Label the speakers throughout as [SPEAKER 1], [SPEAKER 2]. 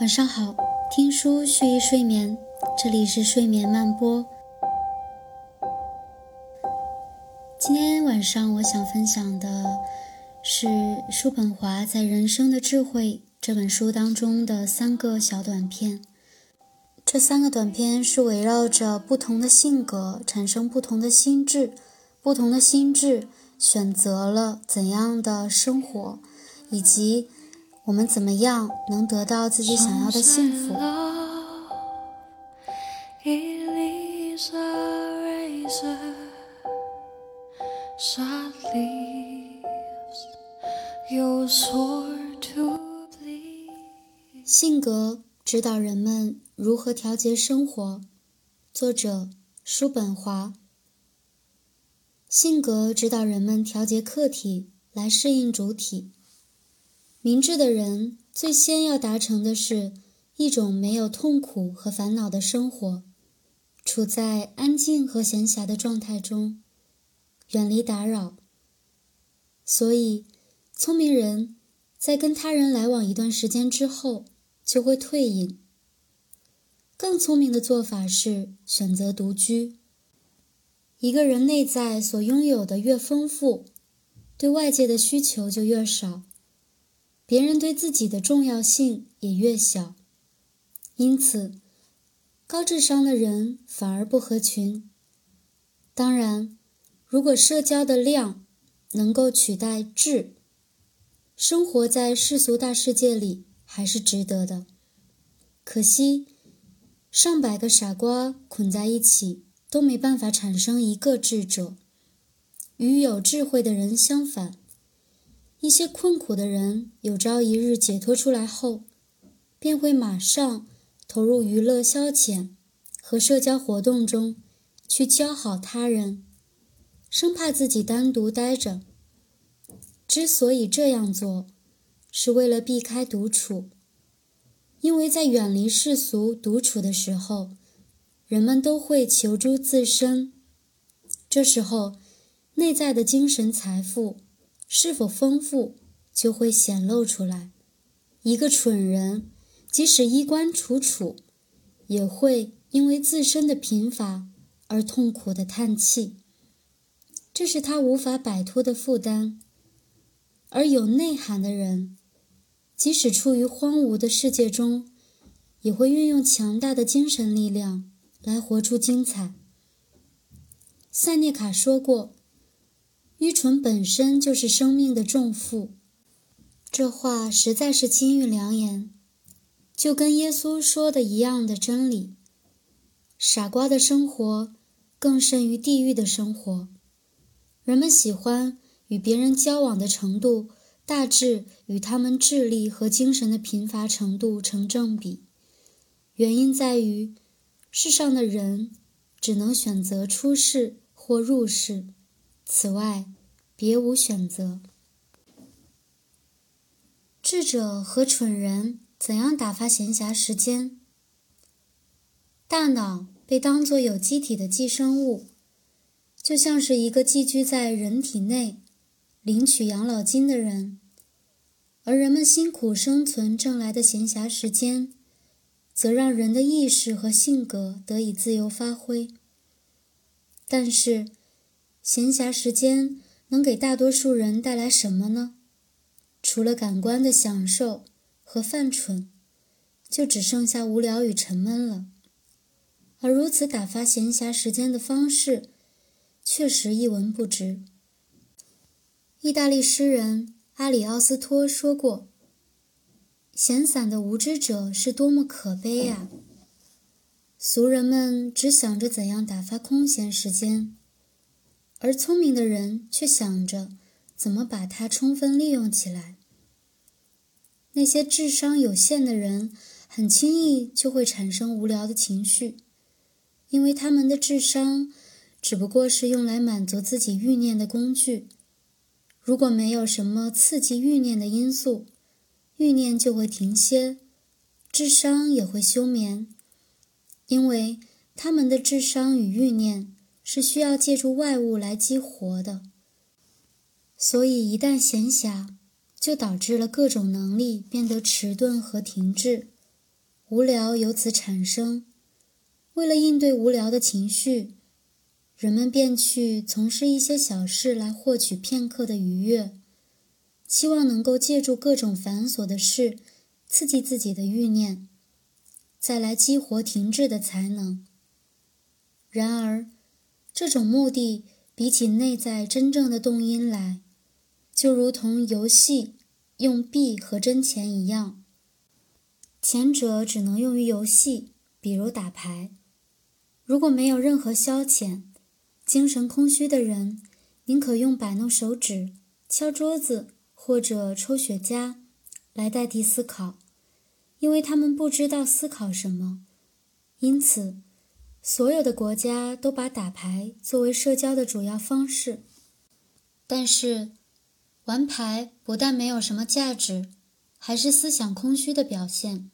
[SPEAKER 1] 晚上好，听书蓄意睡眠，这里是睡眠慢播。今天晚上我想分享的是叔本华在《人生的智慧》这本书当中的三个小短片。这三个短片是围绕着不同的性格产生不同的心智，不同的心智选择了怎样的生活，以及。我们怎么样能得到自己想要的幸福？性格指导人们如何调节生活。作者：叔本华。性格指导人们调节客体来适应主体。明智的人最先要达成的是一种没有痛苦和烦恼的生活，处在安静和闲暇的状态中，远离打扰。所以，聪明人在跟他人来往一段时间之后就会退隐。更聪明的做法是选择独居。一个人内在所拥有的越丰富，对外界的需求就越少。别人对自己的重要性也越小，因此，高智商的人反而不合群。当然，如果社交的量能够取代质，生活在世俗大世界里还是值得的。可惜，上百个傻瓜捆在一起都没办法产生一个智者。与有智慧的人相反。一些困苦的人，有朝一日解脱出来后，便会马上投入娱乐消遣和社交活动中，去交好他人，生怕自己单独待着。之所以这样做，是为了避开独处，因为在远离世俗、独处的时候，人们都会求助自身，这时候内在的精神财富。是否丰富，就会显露出来。一个蠢人，即使衣冠楚楚，也会因为自身的贫乏而痛苦的叹气。这是他无法摆脱的负担。而有内涵的人，即使处于荒芜的世界中，也会运用强大的精神力量来活出精彩。塞涅卡说过。愚蠢本身就是生命的重负，这话实在是金玉良言，就跟耶稣说的一样的真理。傻瓜的生活更甚于地狱的生活。人们喜欢与别人交往的程度，大致与他们智力和精神的贫乏程度成正比。原因在于，世上的人只能选择出世或入世。此外，别无选择。智者和蠢人怎样打发闲暇时间？大脑被当作有机体的寄生物，就像是一个寄居在人体内、领取养老金的人，而人们辛苦生存挣来的闲暇时间，则让人的意识和性格得以自由发挥。但是，闲暇时间能给大多数人带来什么呢？除了感官的享受和犯蠢，就只剩下无聊与沉闷了。而如此打发闲暇时间的方式，确实一文不值。意大利诗人阿里奥斯托说过：“闲散的无知者是多么可悲呀！”俗人们只想着怎样打发空闲时间。而聪明的人却想着怎么把它充分利用起来。那些智商有限的人很轻易就会产生无聊的情绪，因为他们的智商只不过是用来满足自己欲念的工具。如果没有什么刺激欲念的因素，欲念就会停歇，智商也会休眠，因为他们的智商与欲念。是需要借助外物来激活的，所以一旦闲暇，就导致了各种能力变得迟钝和停滞，无聊由此产生。为了应对无聊的情绪，人们便去从事一些小事来获取片刻的愉悦，期望能够借助各种繁琐的事刺激自己的欲念，再来激活停滞的才能。然而，这种目的比起内在真正的动因来，就如同游戏用币和真钱一样，前者只能用于游戏，比如打牌。如果没有任何消遣，精神空虚的人宁可用摆弄手指、敲桌子或者抽雪茄来代替思考，因为他们不知道思考什么。因此，所有的国家都把打牌作为社交的主要方式。但是，玩牌不但没有什么价值，还是思想空虚的表现。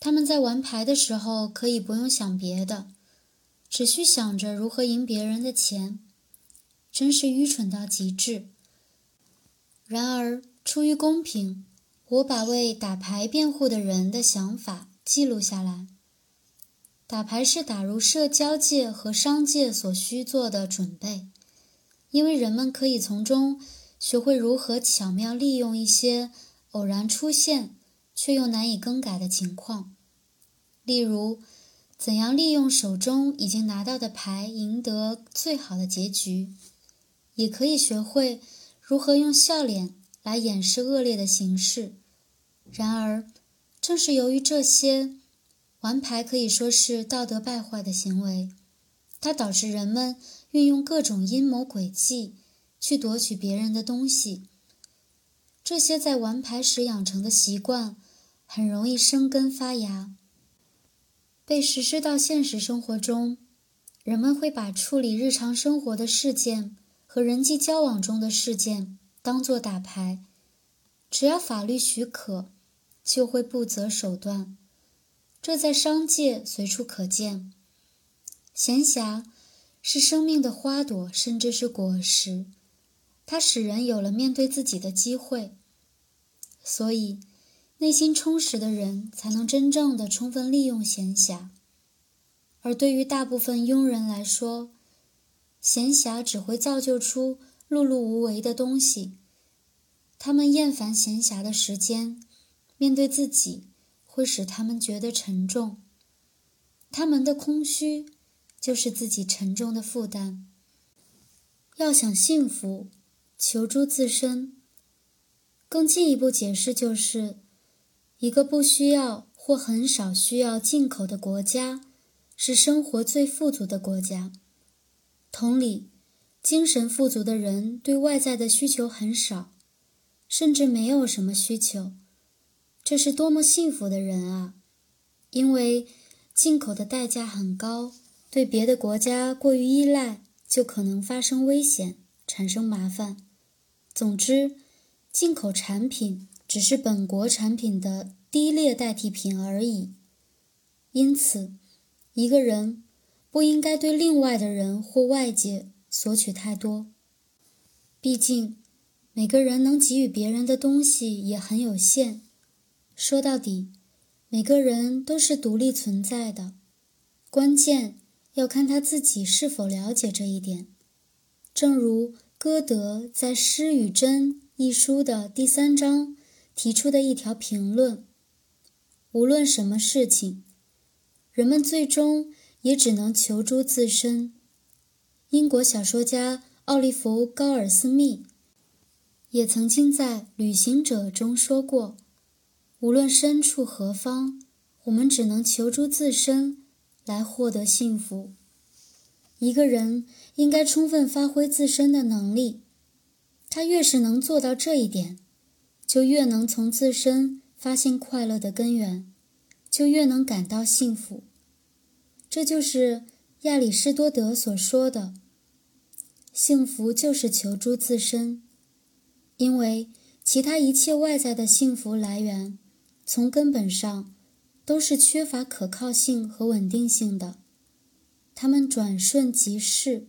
[SPEAKER 1] 他们在玩牌的时候可以不用想别的。只需想着如何赢别人的钱，真是愚蠢到极致。然而，出于公平，我把为打牌辩护的人的想法记录下来。打牌是打入社交界和商界所需做的准备，因为人们可以从中学会如何巧妙利用一些偶然出现却又难以更改的情况，例如。怎样利用手中已经拿到的牌赢得最好的结局，也可以学会如何用笑脸来掩饰恶劣的形式。然而，正是由于这些，玩牌可以说是道德败坏的行为，它导致人们运用各种阴谋诡计去夺取别人的东西。这些在玩牌时养成的习惯，很容易生根发芽。被实施到现实生活中，人们会把处理日常生活的事件和人际交往中的事件当作打牌，只要法律许可，就会不择手段。这在商界随处可见。闲暇是生命的花朵，甚至是果实，它使人有了面对自己的机会。所以。内心充实的人才能真正的充分利用闲暇，而对于大部分庸人来说，闲暇只会造就出碌碌无为的东西。他们厌烦闲暇的时间，面对自己会使他们觉得沉重。他们的空虚就是自己沉重的负担。要想幸福，求助自身。更进一步解释就是。一个不需要或很少需要进口的国家，是生活最富足的国家。同理，精神富足的人对外在的需求很少，甚至没有什么需求。这是多么幸福的人啊！因为进口的代价很高，对别的国家过于依赖，就可能发生危险，产生麻烦。总之，进口产品。只是本国产品的低劣代替品而已。因此，一个人不应该对另外的人或外界索取太多。毕竟，每个人能给予别人的东西也很有限。说到底，每个人都是独立存在的，关键要看他自己是否了解这一点。正如歌德在《诗与真》一书的第三章。提出的一条评论：无论什么事情，人们最终也只能求助自身。英国小说家奥利弗·高尔斯密也曾经在《旅行者》中说过：“无论身处何方，我们只能求助自身来获得幸福。”一个人应该充分发挥自身的能力，他越是能做到这一点。就越能从自身发现快乐的根源，就越能感到幸福。这就是亚里士多德所说的：“幸福就是求助自身。”因为其他一切外在的幸福来源，从根本上都是缺乏可靠性和稳定性的，它们转瞬即逝，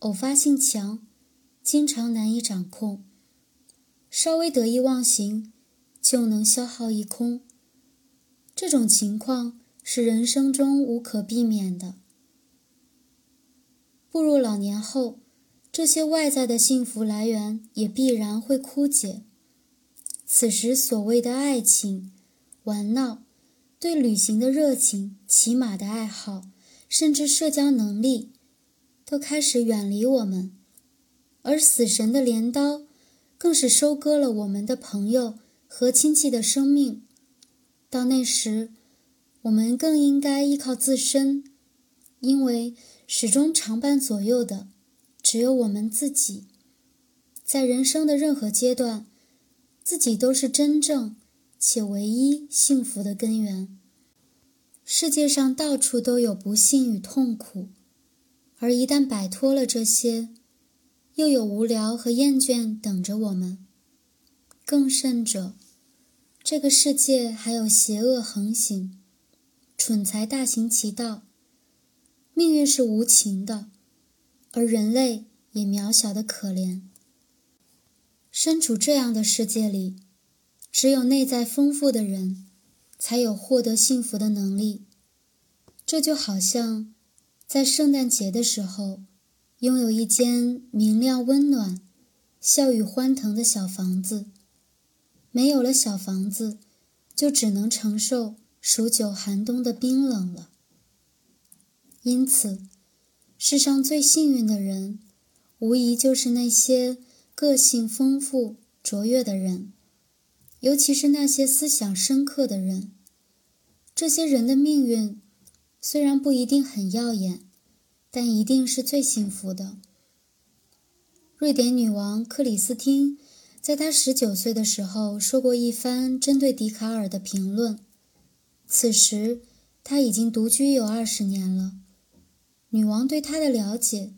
[SPEAKER 1] 偶发性强，经常难以掌控。稍微得意忘形，就能消耗一空。这种情况是人生中无可避免的。步入老年后，这些外在的幸福来源也必然会枯竭。此时，所谓的爱情、玩闹、对旅行的热情、骑马的爱好，甚至社交能力，都开始远离我们。而死神的镰刀，更是收割了我们的朋友和亲戚的生命。到那时，我们更应该依靠自身，因为。始终常伴左右的，只有我们自己。在人生的任何阶段，自己都是真正且唯一幸福的根源。世界上到处都有不幸与痛苦，而一旦摆脱了这些，又有无聊和厌倦等着我们。更甚者，这个世界还有邪恶横行，蠢材大行其道。命运是无情的，而人类也渺小的可怜。身处这样的世界里，只有内在丰富的人，才有获得幸福的能力。这就好像在圣诞节的时候，拥有一间明亮、温暖、笑语欢腾的小房子。没有了小房子，就只能承受数九寒冬的冰冷了。因此，世上最幸运的人，无疑就是那些个性丰富、卓越的人，尤其是那些思想深刻的人。这些人的命运虽然不一定很耀眼，但一定是最幸福的。瑞典女王克里斯汀在她十九岁的时候说过一番针对笛卡尔的评论，此时她已经独居有二十年了。女王对他的了解，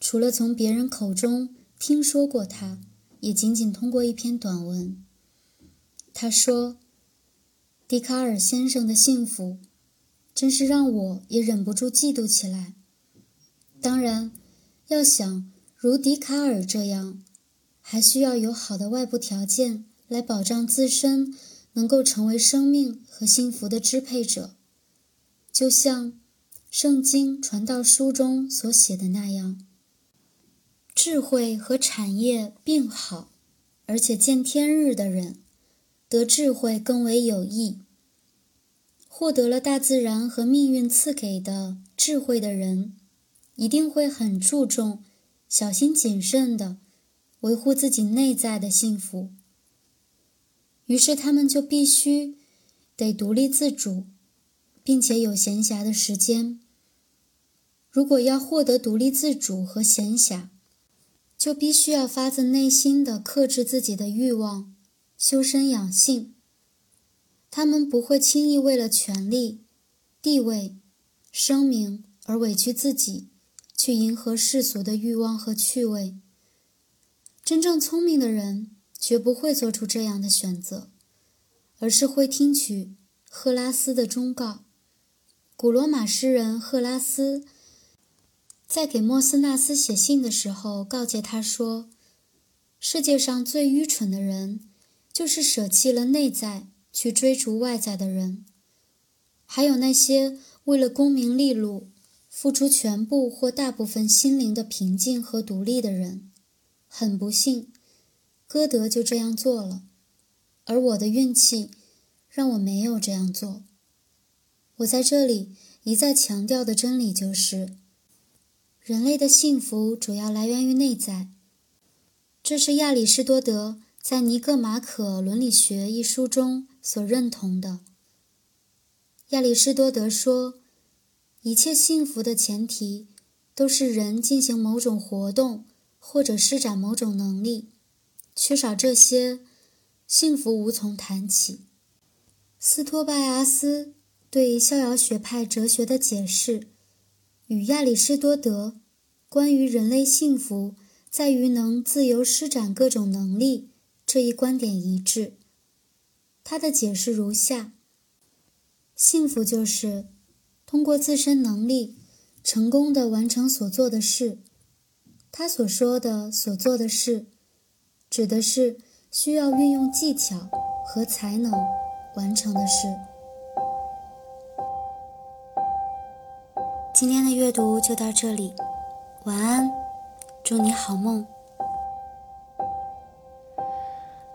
[SPEAKER 1] 除了从别人口中听说过他，也仅仅通过一篇短文。他说：“笛卡尔先生的幸福，真是让我也忍不住嫉妒起来。当然，要想如笛卡尔这样，还需要有好的外部条件来保障自身能够成为生命和幸福的支配者，就像……”圣经传道书中所写的那样，智慧和产业并好，而且见天日的人，得智慧更为有益。获得了大自然和命运赐给的智慧的人，一定会很注重、小心谨慎的维护自己内在的幸福。于是他们就必须得独立自主，并且有闲暇的时间。如果要获得独立自主和闲暇，就必须要发自内心的克制自己的欲望，修身养性。他们不会轻易为了权力、地位、声名而委屈自己，去迎合世俗的欲望和趣味。真正聪明的人绝不会做出这样的选择，而是会听取赫拉斯的忠告。古罗马诗人赫拉斯。在给莫斯纳斯写信的时候，告诫他说：“世界上最愚蠢的人，就是舍弃了内在去追逐外在的人。还有那些为了功名利禄，付出全部或大部分心灵的平静和独立的人。很不幸，歌德就这样做了，而我的运气，让我没有这样做。我在这里一再强调的真理就是。”人类的幸福主要来源于内在，这是亚里士多德在《尼格马可伦理学》一书中所认同的。亚里士多德说，一切幸福的前提都是人进行某种活动或者施展某种能力，缺少这些，幸福无从谈起。斯托拜阿斯对逍遥学派哲学的解释。与亚里士多德关于人类幸福在于能自由施展各种能力这一观点一致。他的解释如下幸福就是通过自身能力成功的完成所做的事。他所说的所做的事指的是需要运用技巧和才能完成的事。今天的阅读就到这里晚安祝你好梦。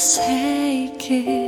[SPEAKER 2] Take it.